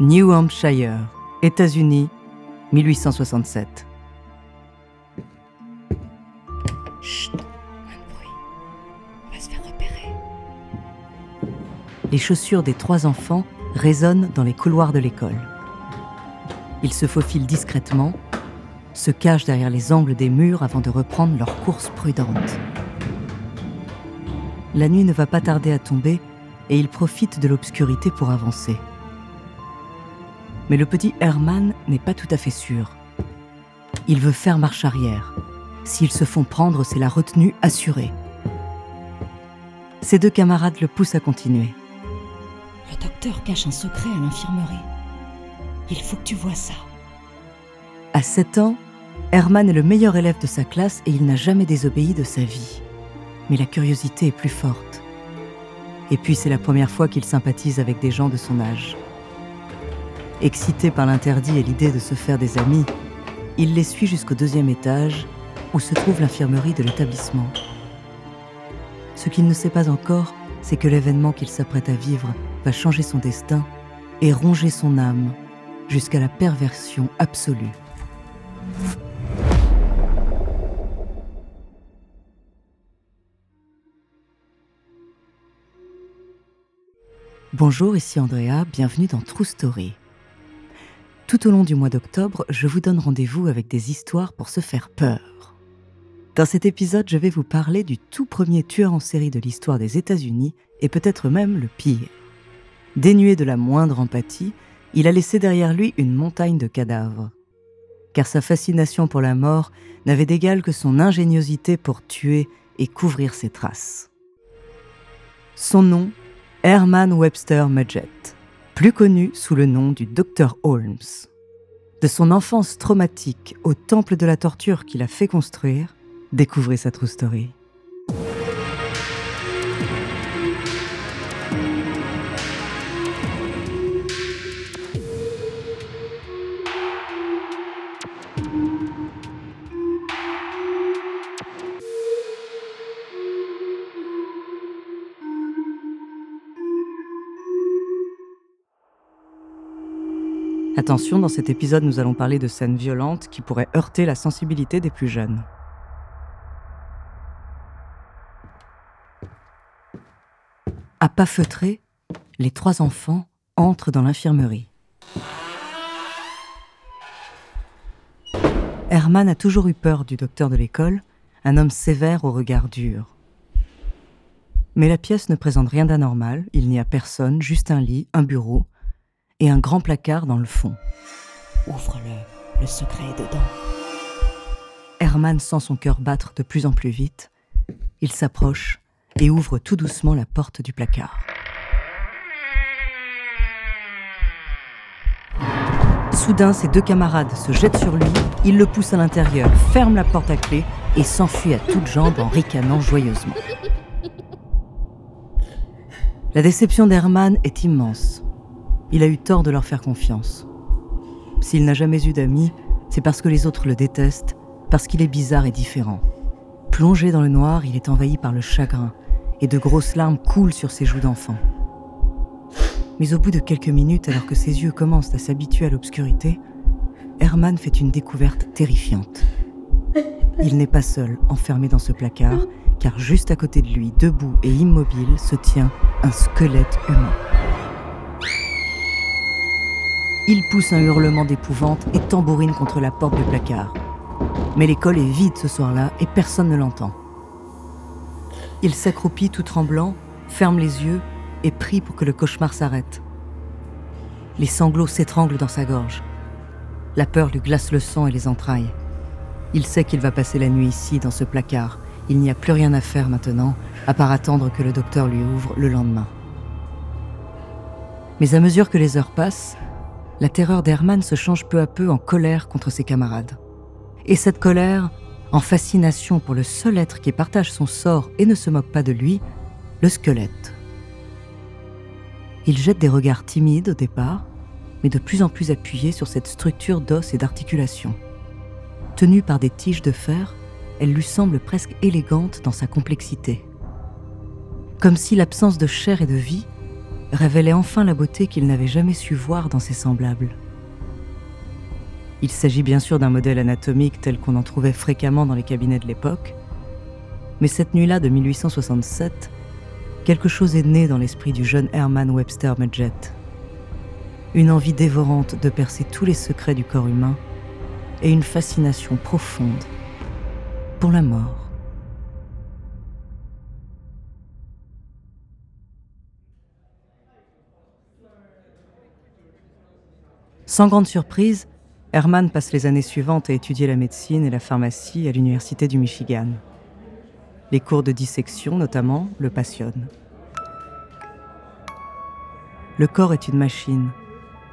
New Hampshire, États-Unis, 1867. Chut, moins de bruit. On va se faire repérer. Les chaussures des trois enfants résonnent dans les couloirs de l'école. Ils se faufilent discrètement, se cachent derrière les angles des murs avant de reprendre leur course prudente. La nuit ne va pas tarder à tomber et ils profitent de l'obscurité pour avancer. Mais le petit Herman n'est pas tout à fait sûr. Il veut faire marche arrière. S'ils se font prendre, c'est la retenue assurée. Ses deux camarades le poussent à continuer. Le docteur cache un secret à l'infirmerie. Il faut que tu vois ça. À 7 ans, Herman est le meilleur élève de sa classe et il n'a jamais désobéi de sa vie. Mais la curiosité est plus forte. Et puis c'est la première fois qu'il sympathise avec des gens de son âge. Excité par l'interdit et l'idée de se faire des amis, il les suit jusqu'au deuxième étage où se trouve l'infirmerie de l'établissement. Ce qu'il ne sait pas encore, c'est que l'événement qu'il s'apprête à vivre va changer son destin et ronger son âme jusqu'à la perversion absolue. Bonjour, ici Andrea, bienvenue dans True Story. Tout au long du mois d'octobre, je vous donne rendez-vous avec des histoires pour se faire peur. Dans cet épisode, je vais vous parler du tout premier tueur en série de l'histoire des États-Unis et peut-être même le pire. Dénué de la moindre empathie, il a laissé derrière lui une montagne de cadavres. Car sa fascination pour la mort n'avait d'égal que son ingéniosité pour tuer et couvrir ses traces. Son nom, Herman Webster Mudgett plus connu sous le nom du Dr Holmes. De son enfance traumatique au temple de la torture qu'il a fait construire, découvrez sa true story. Attention, dans cet épisode, nous allons parler de scènes violentes qui pourraient heurter la sensibilité des plus jeunes. À pas feutrés, les trois enfants entrent dans l'infirmerie. Herman a toujours eu peur du docteur de l'école, un homme sévère au regard dur. Mais la pièce ne présente rien d'anormal, il n'y a personne, juste un lit, un bureau, et un grand placard dans le fond. Ouvre-le, le secret est dedans. Herman sent son cœur battre de plus en plus vite. Il s'approche et ouvre tout doucement la porte du placard. Soudain, ses deux camarades se jettent sur lui, il le pousse à l'intérieur, ferme la porte à clé et s'enfuit à toutes jambes en ricanant joyeusement. La déception d'Herman est immense il a eu tort de leur faire confiance. S'il n'a jamais eu d'amis, c'est parce que les autres le détestent, parce qu'il est bizarre et différent. Plongé dans le noir, il est envahi par le chagrin, et de grosses larmes coulent sur ses joues d'enfant. Mais au bout de quelques minutes, alors que ses yeux commencent à s'habituer à l'obscurité, Herman fait une découverte terrifiante. Il n'est pas seul, enfermé dans ce placard, car juste à côté de lui, debout et immobile, se tient un squelette humain. Il pousse un hurlement d'épouvante et tambourine contre la porte du placard. Mais l'école est vide ce soir-là et personne ne l'entend. Il s'accroupit tout tremblant, ferme les yeux et prie pour que le cauchemar s'arrête. Les sanglots s'étranglent dans sa gorge. La peur lui glace le sang et les entrailles. Il sait qu'il va passer la nuit ici, dans ce placard, Il n'y a plus rien à faire maintenant, à part attendre que le docteur lui ouvre le lendemain. Mais à mesure que les heures passent, la terreur d'Herman se change peu à peu en colère contre ses camarades. Et cette colère, en fascination pour le seul être qui partage son sort et ne se moque pas de lui, le squelette. Il jette des regards timides au départ, mais de plus en plus appuyés sur cette structure d'os et d'articulation. Tenue par des tiges de fer, elle lui semble presque élégante dans sa complexité. Comme si l'absence de chair et de vie révélait enfin la beauté qu'il n'avait jamais su voir dans ses semblables. Il s'agit bien sûr d'un modèle anatomique tel qu'on en trouvait fréquemment dans les cabinets de l'époque, mais cette nuit-là de 1867, quelque chose est né dans l'esprit du jeune Herman Webster Mudgett. Une envie dévorante de percer tous les secrets du corps humain et une fascination profonde pour la mort. Sans grande surprise, Herman passe les années suivantes à étudier la médecine et la pharmacie à l'Université du Michigan. Les cours de dissection, notamment, le passionnent. Le corps est une machine,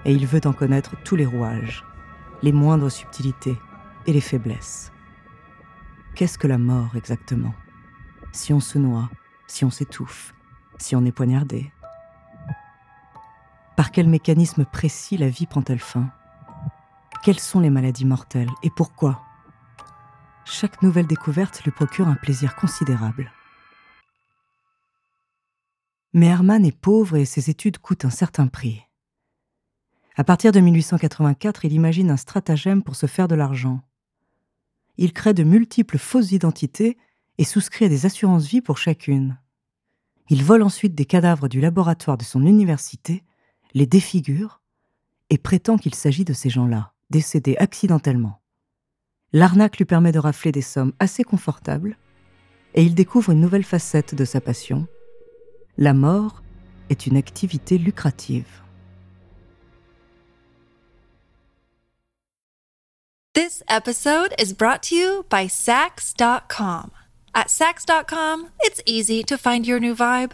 et il veut en connaître tous les rouages, les moindres subtilités et les faiblesses. Qu'est-ce que la mort exactement? Si on se noie, si on s'étouffe, si on est poignardé Par quel mécanisme précis la vie prend-elle fin? Quelles sont les maladies mortelles et pourquoi? Chaque nouvelle découverte lui procure un plaisir considérable. Mais Herman est pauvre et ses études coûtent un certain prix. À partir de 1884, il imagine un stratagème pour se faire de l'argent il crée de multiples fausses identités et souscrit des assurances-vie pour chacune. Il vole ensuite des cadavres du laboratoire de son université, les défigure et prétend qu'il s'agit de ces gens-là, décédés accidentellement. L'arnaque lui permet de rafler des sommes assez confortables et il découvre une nouvelle facette de sa passion. La mort est une activité lucrative. This episode is brought to you by Sax.com. At Sax.com, it's easy to find your new vibe.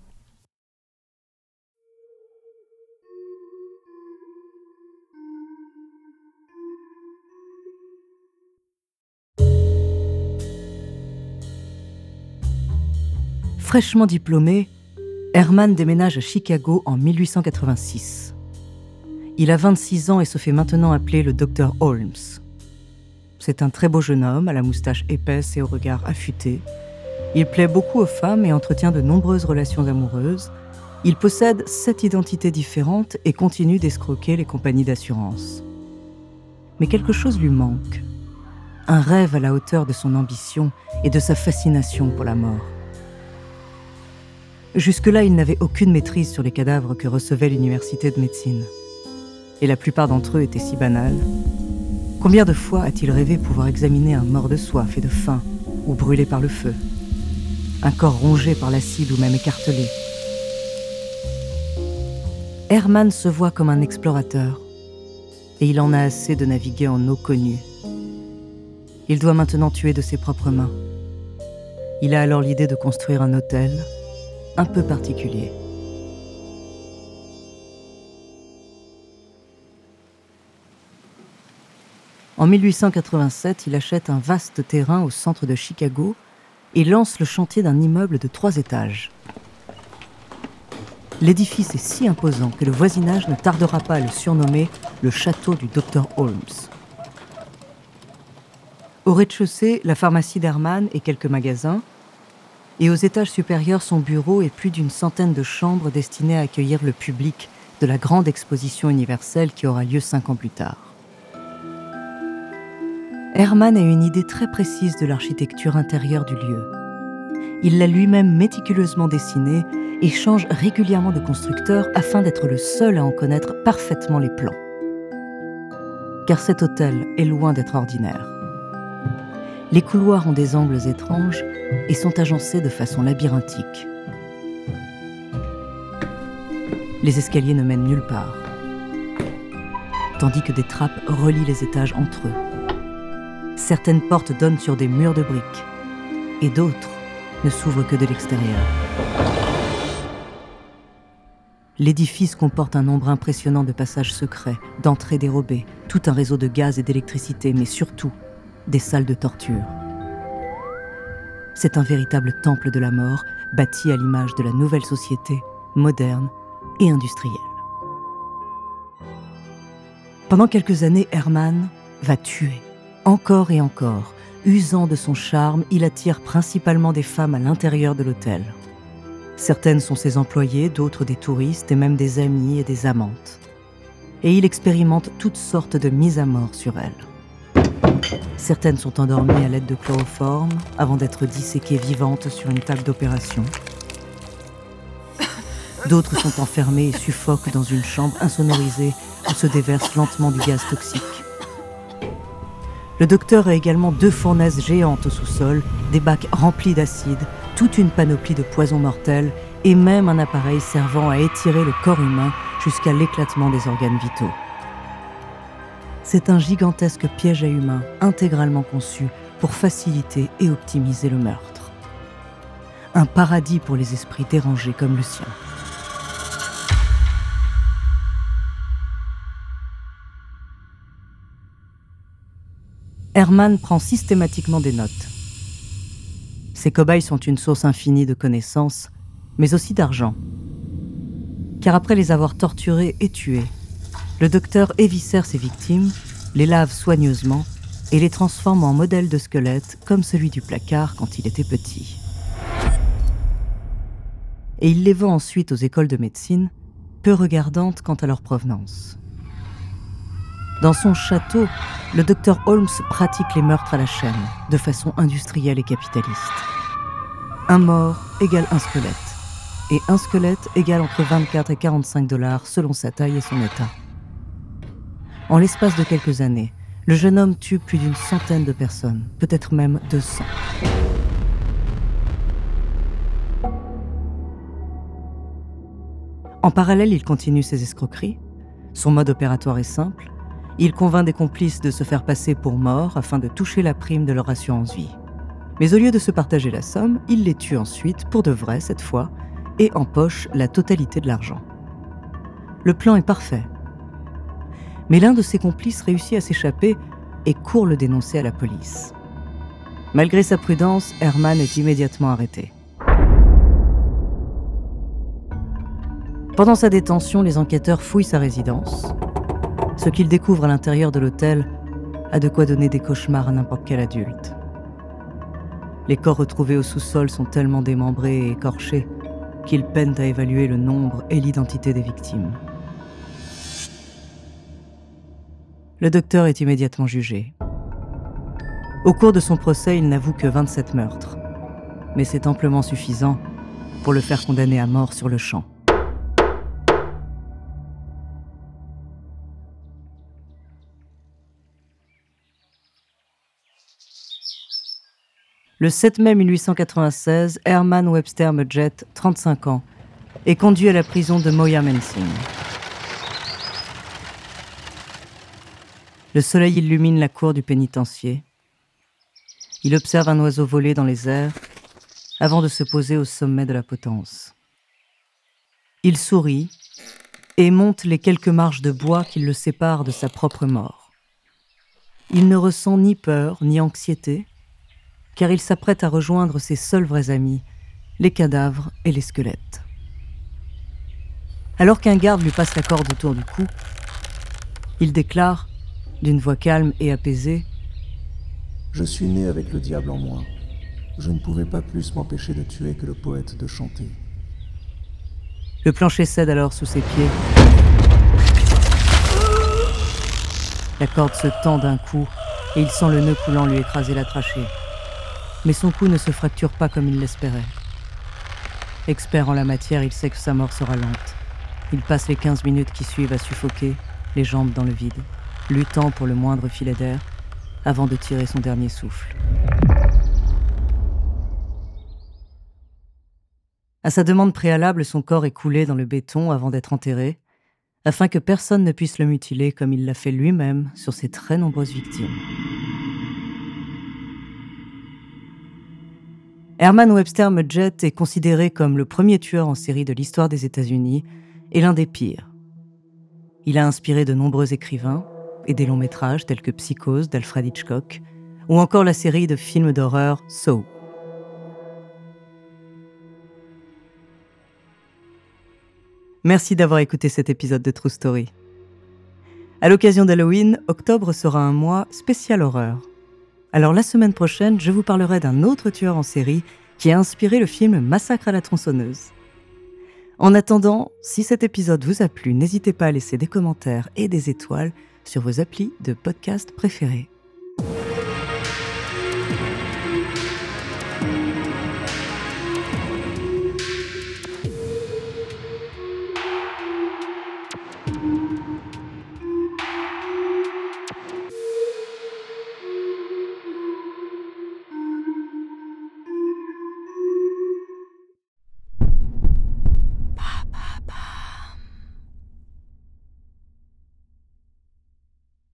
Fraîchement diplômé, Herman déménage à Chicago en 1886. Il a 26 ans et se fait maintenant appeler le docteur Holmes. C'est un très beau jeune homme à la moustache épaisse et au regard affûté. Il plaît beaucoup aux femmes et entretient de nombreuses relations amoureuses. Il possède sept identités différentes et continue d'escroquer les compagnies d'assurance. Mais quelque chose lui manque. Un rêve à la hauteur de son ambition et de sa fascination pour la mort. Jusque-là, il n'avait aucune maîtrise sur les cadavres que recevait l'université de médecine. Et la plupart d'entre eux étaient si banals. Combien de fois a-t-il rêvé pouvoir examiner un mort de soif et de faim, ou brûlé par le feu? Un corps rongé par l'acide ou même écartelé? Herman se voit comme un explorateur, et il en a assez de naviguer en eau connue. Il doit maintenant tuer de ses propres mains. Il a alors l'idée de construire un hôtel, un peu particulier. En 1887, il achète un vaste terrain au centre de Chicago et lance le chantier d'un immeuble de trois étages. L'édifice est si imposant que le voisinage ne tardera pas à le surnommer le château du docteur Holmes. Au rez-de-chaussée, la pharmacie d'Hermann et quelques magasins, et aux étages supérieurs son bureau et plus d'une centaine de chambres destinées à accueillir le public de la grande exposition universelle qui aura lieu cinq ans plus tard. Hermann a une idée très précise de l'architecture intérieure du lieu. Il l'a lui-même méticuleusement dessinée et change régulièrement de constructeur afin d'être le seul à en connaître parfaitement les plans. car cet hôtel est loin d'être ordinaire. Les couloirs ont des angles étranges et sont agencés de façon labyrinthique. Les escaliers ne mènent nulle part, tandis que des trappes relient les étages entre eux. Certaines portes donnent sur des murs de briques et d'autres ne s'ouvrent que de l'extérieur. L'édifice comporte un nombre impressionnant de passages secrets, d'entrées dérobées, tout un réseau de gaz et d'électricité, mais surtout des salles de torture. C'est un véritable temple de la mort, bâti à l'image de la nouvelle société, moderne et industrielle. Pendant quelques années, Herman va tuer, encore et encore. Usant de son charme, il attire principalement des femmes à l'intérieur de l'hôtel. Certaines sont ses employés, d'autres des touristes et même des amis et des amantes. Et il expérimente toutes sortes de mises à mort sur elles. Certaines sont endormies à l'aide de chloroforme avant d'être disséquées vivantes sur une table d'opération. D'autres sont enfermées et suffoquent dans une chambre insonorisée où se déverse lentement du gaz toxique. Le docteur a également deux fournaises géantes au sous-sol, des bacs remplis d'acide, toute une panoplie de poisons mortels et même un appareil servant à étirer le corps humain jusqu'à l'éclatement des organes vitaux. C'est un gigantesque piège à humains intégralement conçu pour faciliter et optimiser le meurtre. Un paradis pour les esprits dérangés comme le sien. Herman prend systématiquement des notes. Ces cobayes sont une source infinie de connaissances, mais aussi d'argent. Car après les avoir torturés et tués, le docteur éviscère ses victimes, les lave soigneusement et les transforme en modèles de squelettes comme celui du placard quand il était petit. Et il les vend ensuite aux écoles de médecine, peu regardantes quant à leur provenance. Dans son château, le docteur Holmes pratique les meurtres à la chaîne, de façon industrielle et capitaliste. Un mort égale un squelette. Et un squelette égale entre 24 et 45 dollars selon sa taille et son état. En l'espace de quelques années, le jeune homme tue plus d'une centaine de personnes, peut-être même 200. En parallèle, il continue ses escroqueries. Son mode opératoire est simple il convainc des complices de se faire passer pour morts afin de toucher la prime de leur assurance vie. Mais au lieu de se partager la somme, il les tue ensuite, pour de vrai cette fois, et empoche la totalité de l'argent. Le plan est parfait. Mais l'un de ses complices réussit à s'échapper et court le dénoncer à la police. Malgré sa prudence, Herman est immédiatement arrêté. Pendant sa détention, les enquêteurs fouillent sa résidence ce qu'il découvre à l'intérieur de l'hôtel a de quoi donner des cauchemars à n'importe quel adulte. Les corps retrouvés au sous-sol sont tellement démembrés et écorchés qu'ils peinent à évaluer le nombre et l'identité des victimes. Le docteur est immédiatement jugé. Au cours de son procès, il n'avoue que 27 meurtres, mais c'est amplement suffisant pour le faire condamner à mort sur le champ. Le 7 mai 1896, Herman Webster Mudgett, 35 ans, est conduit à la prison de Moya-Mensing. Le soleil illumine la cour du pénitencier. Il observe un oiseau voler dans les airs avant de se poser au sommet de la potence. Il sourit et monte les quelques marches de bois qui le séparent de sa propre mort. Il ne ressent ni peur ni anxiété, car il s'apprête à rejoindre ses seuls vrais amis, les cadavres et les squelettes. Alors qu'un garde lui passe la corde autour du cou, il déclare, d'une voix calme et apaisée, Je suis né avec le diable en moi. Je ne pouvais pas plus m'empêcher de tuer que le poète de chanter. Le plancher cède alors sous ses pieds. La corde se tend d'un coup et il sent le nœud coulant lui écraser la trachée mais son cou ne se fracture pas comme il l'espérait. Expert en la matière, il sait que sa mort sera lente. Il passe les 15 minutes qui suivent à suffoquer, les jambes dans le vide. Luttant pour le moindre filet d'air avant de tirer son dernier souffle. À sa demande préalable, son corps est coulé dans le béton avant d'être enterré, afin que personne ne puisse le mutiler comme il l'a fait lui-même sur ses très nombreuses victimes. Herman Webster Mudgett est considéré comme le premier tueur en série de l'histoire des États-Unis et l'un des pires. Il a inspiré de nombreux écrivains et des longs métrages tels que Psychose d'Alfred Hitchcock ou encore la série de films d'horreur Saw. Merci d'avoir écouté cet épisode de True Story. À l'occasion d'Halloween, octobre sera un mois spécial horreur. Alors la semaine prochaine, je vous parlerai d'un autre tueur en série qui a inspiré le film Massacre à la tronçonneuse. En attendant, si cet épisode vous a plu, n'hésitez pas à laisser des commentaires et des étoiles sur vos applis de podcast préférés.